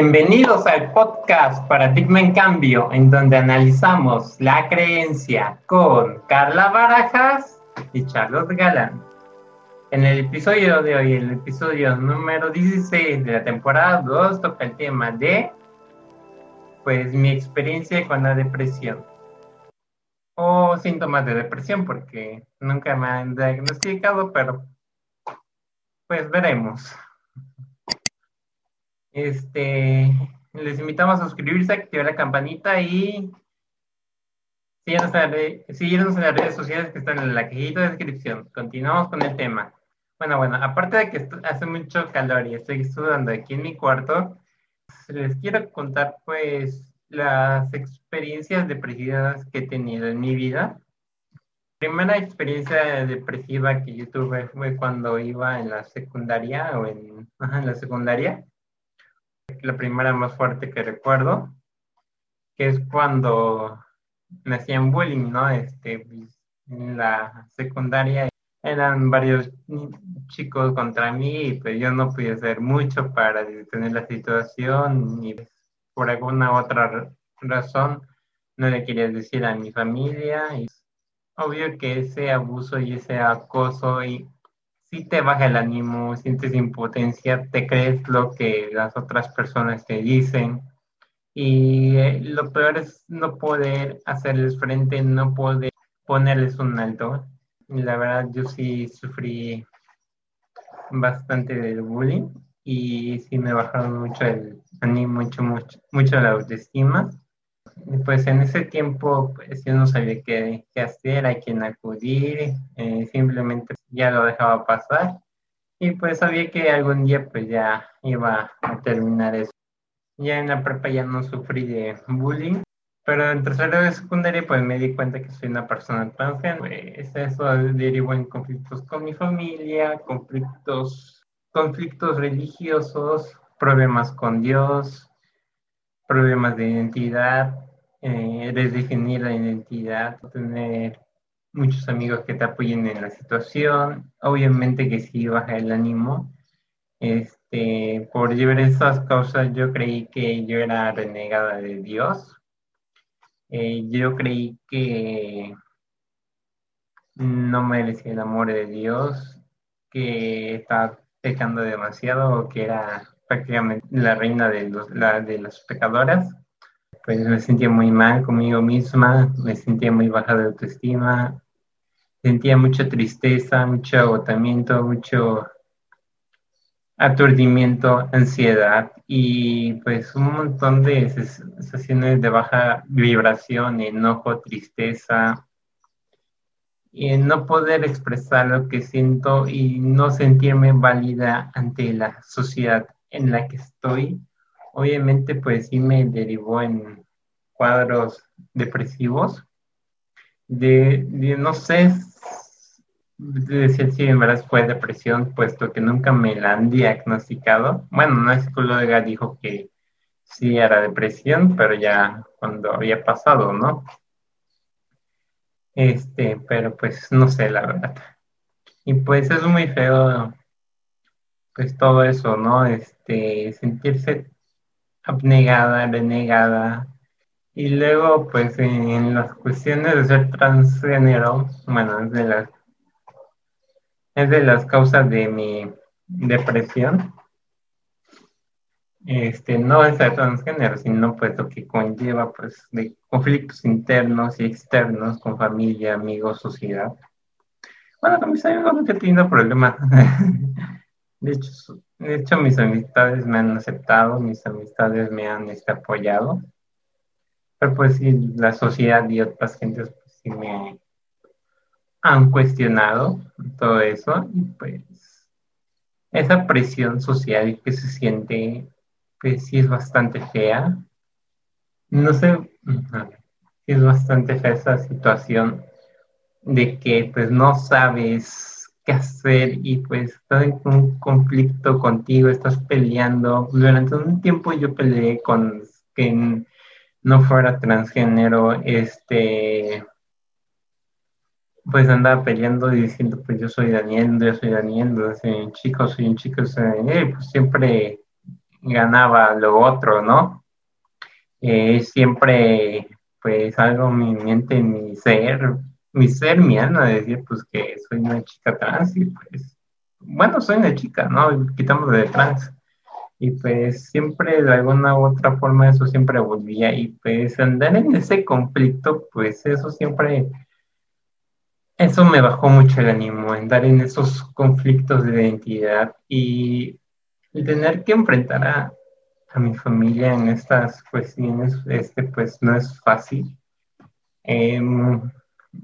Bienvenidos al podcast Paradigma en Cambio, en donde analizamos la creencia con Carla Barajas y Charlotte Galán. En el episodio de hoy, el episodio número 16 de la temporada 2, toca el tema de pues mi experiencia con la depresión o síntomas de depresión, porque nunca me han diagnosticado, pero pues veremos. Este, les invitamos a suscribirse, activar la campanita y síguenos en, las redes sociales que están en la cajita de descripción. Continuamos con el tema. Bueno, bueno, aparte de que hace mucho calor y estoy estudiando aquí en mi cuarto, les quiero contar pues las experiencias depresivas que he tenido en mi vida. Primera experiencia depresiva que yo tuve fue cuando iba en la secundaria o en la secundaria la primera más fuerte que recuerdo, que es cuando me hacían bullying, ¿no? Este, en la secundaria eran varios chicos contra mí y pues yo no podía hacer mucho para detener la situación y por alguna otra razón no le quería decir a mi familia y obvio que ese abuso y ese acoso y si te baja el ánimo, sientes impotencia, te crees lo que las otras personas te dicen. Y eh, lo peor es no poder hacerles frente, no poder ponerles un alto. La verdad, yo sí sufrí bastante del bullying y sí me bajaron mucho el ánimo, mucho, mucho, mucho la autoestima. Pues en ese tiempo pues, yo no sabía qué, qué hacer, a quién acudir, eh, simplemente ya lo dejaba pasar y pues sabía que algún día pues ya iba a terminar eso. Ya en la prepa ya no sufrí de bullying, pero en tercero de secundaria pues me di cuenta que soy una persona transgénero. Pues eso derivó en conflictos con mi familia, conflictos, conflictos religiosos, problemas con Dios, problemas de identidad, eh, redefinir la identidad, tener muchos amigos que te apoyen en la situación. Obviamente que sí baja el ánimo. Este, por llevar esas causas yo creí que yo era renegada de Dios. Eh, yo creí que no merecía el amor de Dios, que estaba pecando demasiado o que era prácticamente la reina de, los, la, de las pecadoras. Pues me sentía muy mal conmigo misma, me sentía muy baja de autoestima, sentía mucha tristeza, mucho agotamiento, mucho aturdimiento, ansiedad y pues un montón de sensaciones de baja vibración, enojo, tristeza, y no poder expresar lo que siento y no sentirme válida ante la sociedad en la que estoy. Obviamente pues sí me derivó en cuadros depresivos de, no sé decir si en verdad fue depresión, puesto que nunca me la han diagnosticado. Bueno, una psicóloga dijo que sí era depresión, pero ya cuando había pasado, ¿no? Este, pero pues no sé, la verdad. Y pues es muy feo, pues todo eso, ¿no? Este, sentirse abnegada, renegada, y luego, pues en las cuestiones de ser transgénero, bueno, es de las, es de las causas de mi depresión. Este, no es ser transgénero, sino pues lo que conlleva pues de conflictos internos y externos con familia, amigos, sociedad. Bueno, con mis amigos no problemas. De hecho, de hecho, mis amistades me han aceptado, mis amistades me han este, apoyado. Pero pues sí, la sociedad y otras gentes pues, sí me han cuestionado todo eso y pues esa presión social que se siente pues sí es bastante fea. No sé, es bastante fea esa situación de que pues no sabes qué hacer y pues estás en un conflicto contigo, estás peleando. Durante un tiempo yo peleé con que no fuera transgénero, este, pues andaba peleando y diciendo, pues yo soy Daniel, yo soy Daniel, soy un chico, soy un chico, soy Daniel, pues siempre ganaba lo otro, ¿no? Eh, siempre, pues, algo mi mente, mi ser, mi ser, mi alma, decir, pues, que soy una chica trans y, pues, bueno, soy una chica, ¿no? Quitamos de trans. Y pues siempre de alguna u otra forma eso siempre volvía y pues andar en ese conflicto, pues eso siempre, eso me bajó mucho el ánimo, andar en esos conflictos de identidad y tener que enfrentar a, a mi familia en estas cuestiones, este pues no es fácil. Em,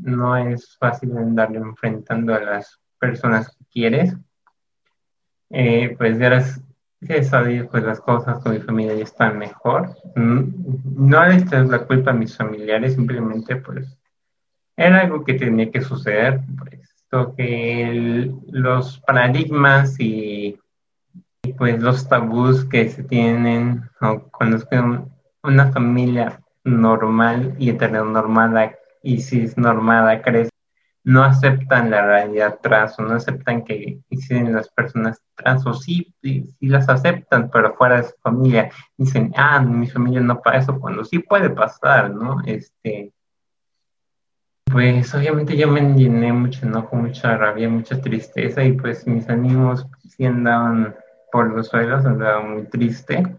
no es fácil andar enfrentando a las personas que quieres. Eh, pues eras saber pues las cosas con mi familia ya están mejor. Mm, no le echas la culpa a mis familiares, simplemente pues era algo que tenía que suceder, puesto que los paradigmas y, pues los tabús que se tienen cuando es una familia normal y heteronormada y cisnormada crece no aceptan la realidad trans o no aceptan que existen las personas trans o sí, sí, las aceptan, pero fuera de su familia. Dicen, ah, mi familia no pasa eso, cuando sí puede pasar, ¿no? Este, pues obviamente yo me llené mucho enojo, mucha rabia, mucha tristeza y pues mis ánimos sí andaban por los suelos, andaba muy triste.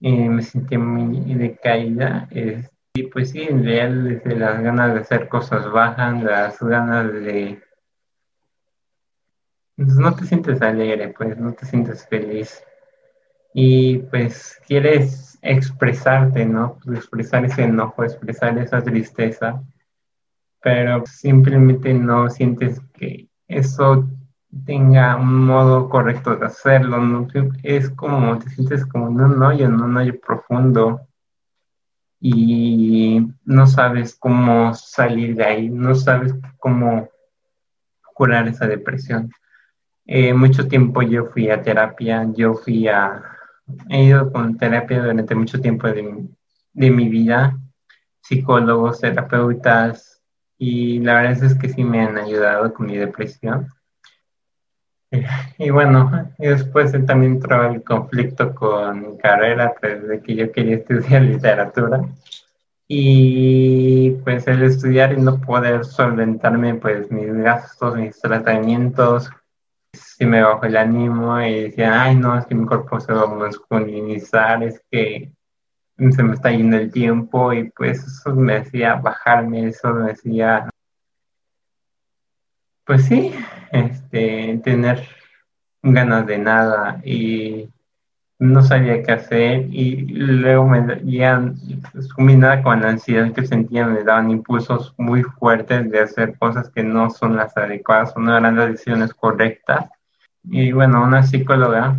Eh, me sentí muy decaída. Este, y pues sí, en realidad desde las ganas de hacer cosas bajan, las ganas de... Pues, no te sientes alegre, pues no te sientes feliz. Y pues quieres expresarte, ¿no? Pues, expresar ese enojo, expresar esa tristeza, pero simplemente no sientes que eso tenga un modo correcto de hacerlo. Es como, te sientes como en un hoyo, en un hoyo profundo y no sabes cómo salir de ahí, no sabes cómo curar esa depresión. Eh, mucho tiempo yo fui a terapia, yo fui a, he ido con terapia durante mucho tiempo de, de mi vida, psicólogos, terapeutas, y la verdad es que sí me han ayudado con mi depresión. Y bueno, después también entró el conflicto con mi carrera, pues de que yo quería estudiar literatura. Y pues el estudiar y no poder solventarme pues mis gastos, mis tratamientos, sí me bajó el ánimo y decía, ay no, es que mi cuerpo se va a masculinizar, es que se me está yendo el tiempo y pues eso me hacía bajarme, eso me decía pues sí, este, tener ganas de nada y no sabía qué hacer y luego me ya combinada con la ansiedad que sentía me daban impulsos muy fuertes de hacer cosas que no son las adecuadas o no eran las decisiones correctas. Y bueno una psicóloga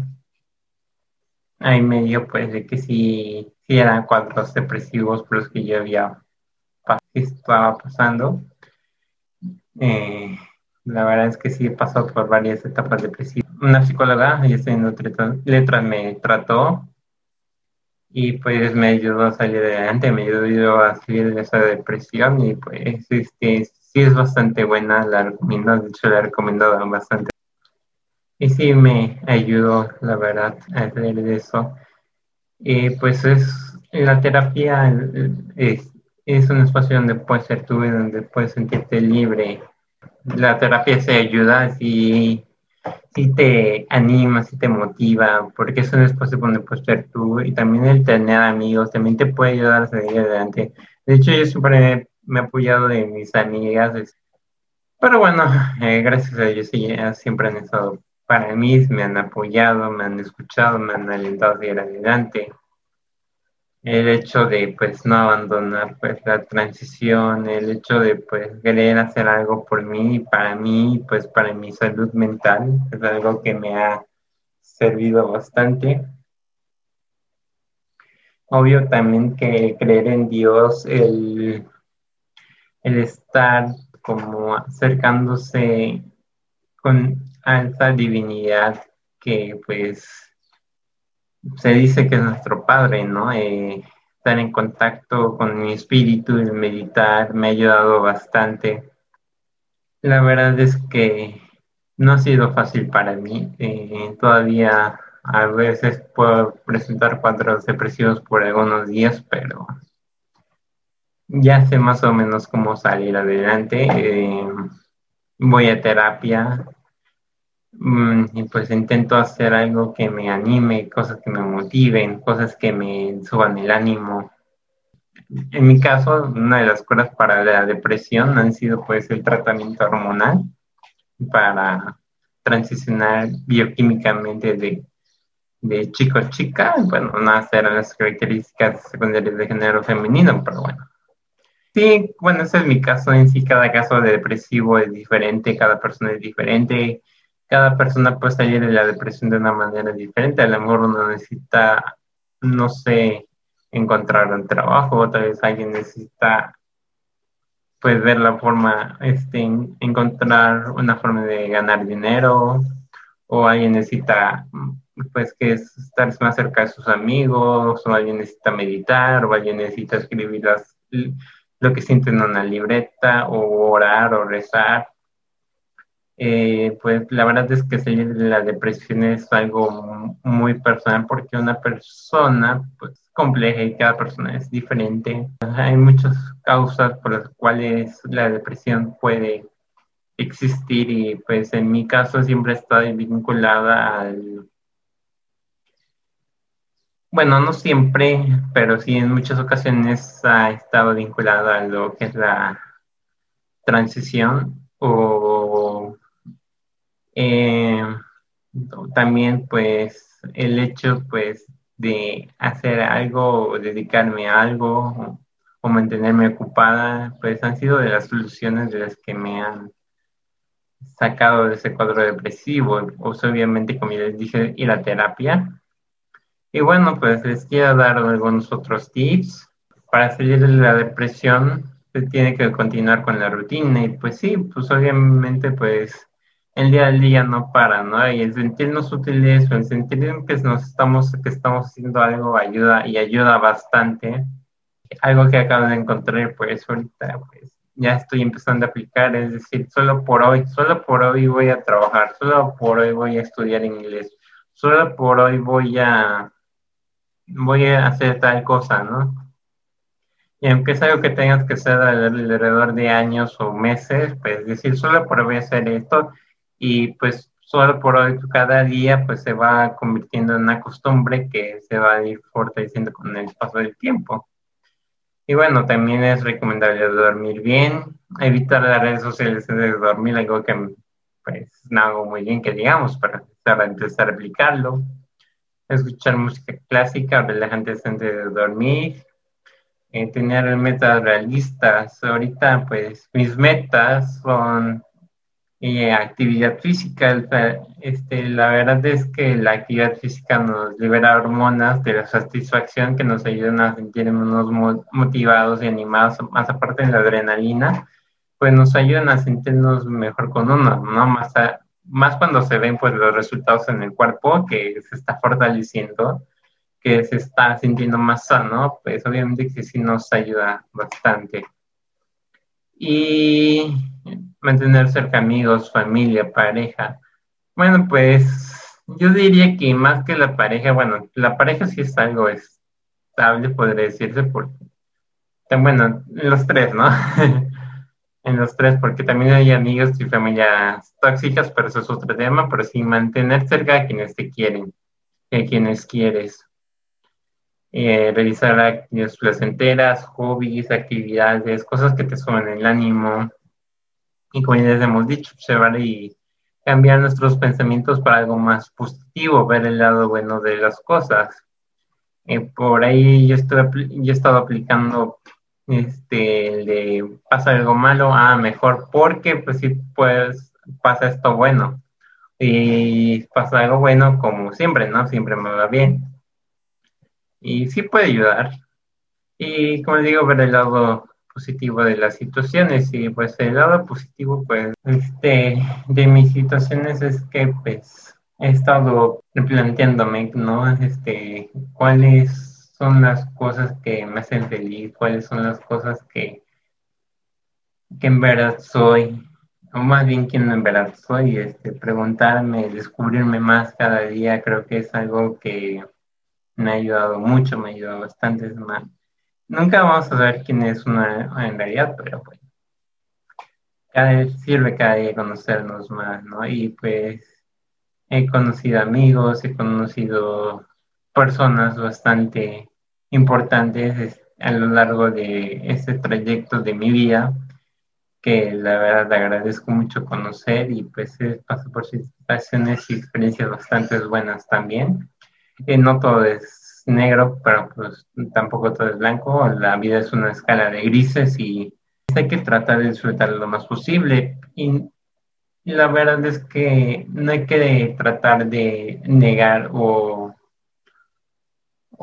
ahí me dio pues de que sí, sí eran cuadros depresivos por los que yo había estaba pasando eh, la verdad es que sí he pasado por varias etapas depresivas. Una psicóloga, ella estudiando letras, me trató y pues me ayudó a salir adelante, me ayudó a salir de esa depresión y pues este, sí es bastante buena, la recomiendo, de hecho la he recomendado bastante. Y sí me ayudó, la verdad, a salir de eso. Y pues es, la terapia es, es un espacio donde puedes ser tú, donde puedes sentirte libre la terapia se ayuda si, si te anima, si te motiva, porque es un espacio donde puedes ser tú y también el tener amigos también te puede ayudar a seguir adelante. De hecho, yo siempre me he apoyado de mis amigas, pero bueno, eh, gracias a ellos siempre han estado para mí, me han apoyado, me han escuchado, me han alentado a seguir adelante el hecho de pues no abandonar pues la transición, el hecho de pues querer hacer algo por mí, para mí, pues para mi salud mental, es algo que me ha servido bastante. Obvio también que creer en Dios, el, el estar como acercándose con a esa divinidad que pues se dice que es nuestro padre, ¿no? Eh, estar en contacto con mi espíritu, el meditar, me ha ayudado bastante. La verdad es que no ha sido fácil para mí. Eh, todavía a veces puedo presentar cuadros depresivos por algunos días, pero ya sé más o menos cómo salir adelante. Eh, voy a terapia y pues intento hacer algo que me anime, cosas que me motiven, cosas que me suban el ánimo. En mi caso, una de las curas para la depresión han sido pues el tratamiento hormonal para transicionar bioquímicamente de, de chico a chica, bueno, no hacer las características secundarias de género femenino, pero bueno. Sí, bueno, ese es mi caso en sí, cada caso de depresivo es diferente, cada persona es diferente, cada persona salir de la depresión de una manera diferente, a lo mejor uno necesita, no sé, encontrar un trabajo, otra vez alguien necesita pues ver la forma, este, encontrar una forma de ganar dinero, o alguien necesita, pues, que es estar más cerca de sus amigos, o alguien necesita meditar, o alguien necesita escribir lo que siente en una libreta, o orar, o rezar. Eh, pues la verdad es que la depresión es algo muy personal porque una persona, pues, compleja y cada persona es diferente. Hay muchas causas por las cuales la depresión puede existir y pues en mi caso siempre está vinculada al... Bueno, no siempre, pero sí en muchas ocasiones ha estado vinculada a lo que es la transición o eh, también pues el hecho pues de hacer algo o dedicarme a algo o, mantenerme ocupada, pues han sido de las soluciones de las que me han sacado de ese cuadro depresivo. Pues obviamente, como les dije, ir a terapia. Y bueno, pues les quiero dar algunos otros tips. Para salir de la depresión, se tiene que continuar con la rutina. Y pues sí, pues obviamente, pues el día al día no para, ¿no? Y el sentirnos útiles o el sentir que nos estamos, que estamos haciendo algo ayuda y ayuda bastante. Algo que acabo de encontrar, pues ahorita, pues ya estoy empezando a aplicar, es decir, solo por hoy, solo por hoy voy a trabajar, solo por hoy voy a estudiar inglés, solo por hoy voy a, voy a hacer tal cosa, ¿no? Y aunque es algo que tengas que hacer alrededor de años o meses, pues decir, solo por hoy voy a hacer esto, y pues solo por hoy cada día pues se va convirtiendo en una costumbre que se va a ir fortaleciendo con el paso del tiempo. Y bueno, también es recomendable dormir bien, evitar las redes sociales antes de dormir, algo que pues no hago muy bien que digamos para empezar a aplicarlo. Escuchar música clásica, relajante antes de dormir, eh, tener metas realistas. Ahorita pues mis metas son eh, actividad física. Este, la verdad es que la actividad física nos libera hormonas de la satisfacción que nos ayudan a sentirnos motivados y animados, más aparte de la adrenalina, pues nos ayudan a sentirnos mejor con uno, ¿no? Más, más cuando se ven pues los resultados en el cuerpo que se está fortaleciendo, que se está sintiendo más sano, pues obviamente que sí nos ayuda bastante. Y mantener cerca amigos, familia, pareja. Bueno, pues yo diría que más que la pareja, bueno, la pareja sí es algo estable, podría decirse, porque, bueno, en los tres, ¿no? en los tres, porque también hay amigos y familias tóxicas, pero eso es otro tema, pero sí mantener cerca a quienes te quieren, a quienes quieres. Eh, realizar actividades placenteras, hobbies, actividades, cosas que te suben el ánimo, y como ya les hemos dicho, observar y cambiar nuestros pensamientos para algo más positivo, ver el lado bueno de las cosas. Eh, por ahí yo, estoy, he estado aplicando este, el de pasa algo malo, ah, mejor, porque pues sí, pues pasa esto bueno. Y pasa algo bueno como siempre, ¿no? Siempre me va bien. Y sí puede ayudar. Y como les digo, ver el lado positivo de las situaciones y pues el lado positivo pues este de mis situaciones es que pues he estado replanteándome no este cuáles son las cosas que me hacen feliz cuáles son las cosas que que en verdad soy o más bien quién en verdad soy, este, preguntarme, descubrirme más cada día, creo que es algo que me ha ayudado mucho, me ha ayudado bastante. más. Nunca vamos a saber quién es una en realidad, pero bueno, cada sirve cada día conocernos más, ¿no? Y pues he conocido amigos, he conocido personas bastante importantes a lo largo de este trayecto de mi vida que la verdad agradezco mucho conocer y pues paso por situaciones y experiencias bastante buenas también. Eh, no todo es negro, pero pues tampoco todo es blanco. La vida es una escala de grises y hay que tratar de disfrutar lo más posible. Y la verdad es que no hay que tratar de negar o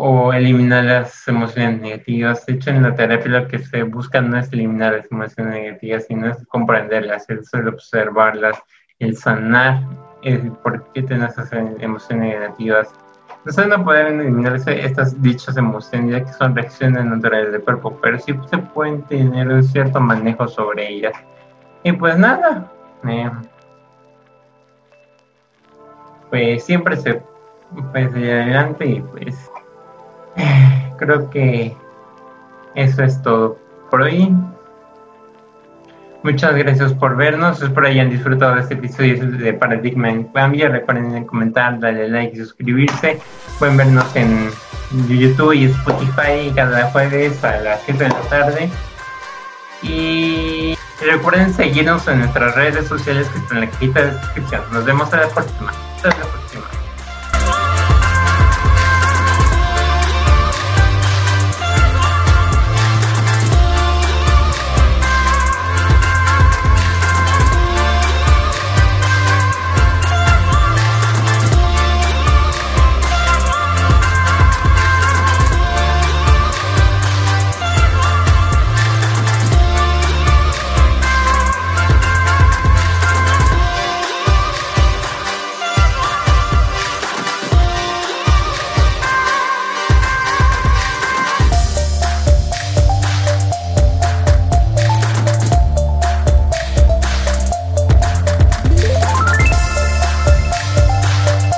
o eliminar las emociones negativas. De hecho, en la terapia lo que se busca no es eliminar las emociones negativas, sino es comprenderlas, el observarlas, el sanar el por qué tienes esas emociones negativas. Nosotros no podemos eliminar estas dichas emociones, ya que son reacciones naturales del cuerpo, pero sí se pueden tener un cierto manejo sobre ellas. Y pues nada, eh, pues siempre se puede seguir adelante y pues creo que eso es todo por hoy. Muchas gracias por vernos. Espero hayan disfrutado de este episodio de Paradigma en Cambio. Recuerden comentar, darle like y suscribirse. Pueden vernos en YouTube y Spotify cada jueves a las 7 de la tarde. Y recuerden seguirnos en nuestras redes sociales que están en la cajita de descripción. Nos vemos a la próxima. Hasta la próxima.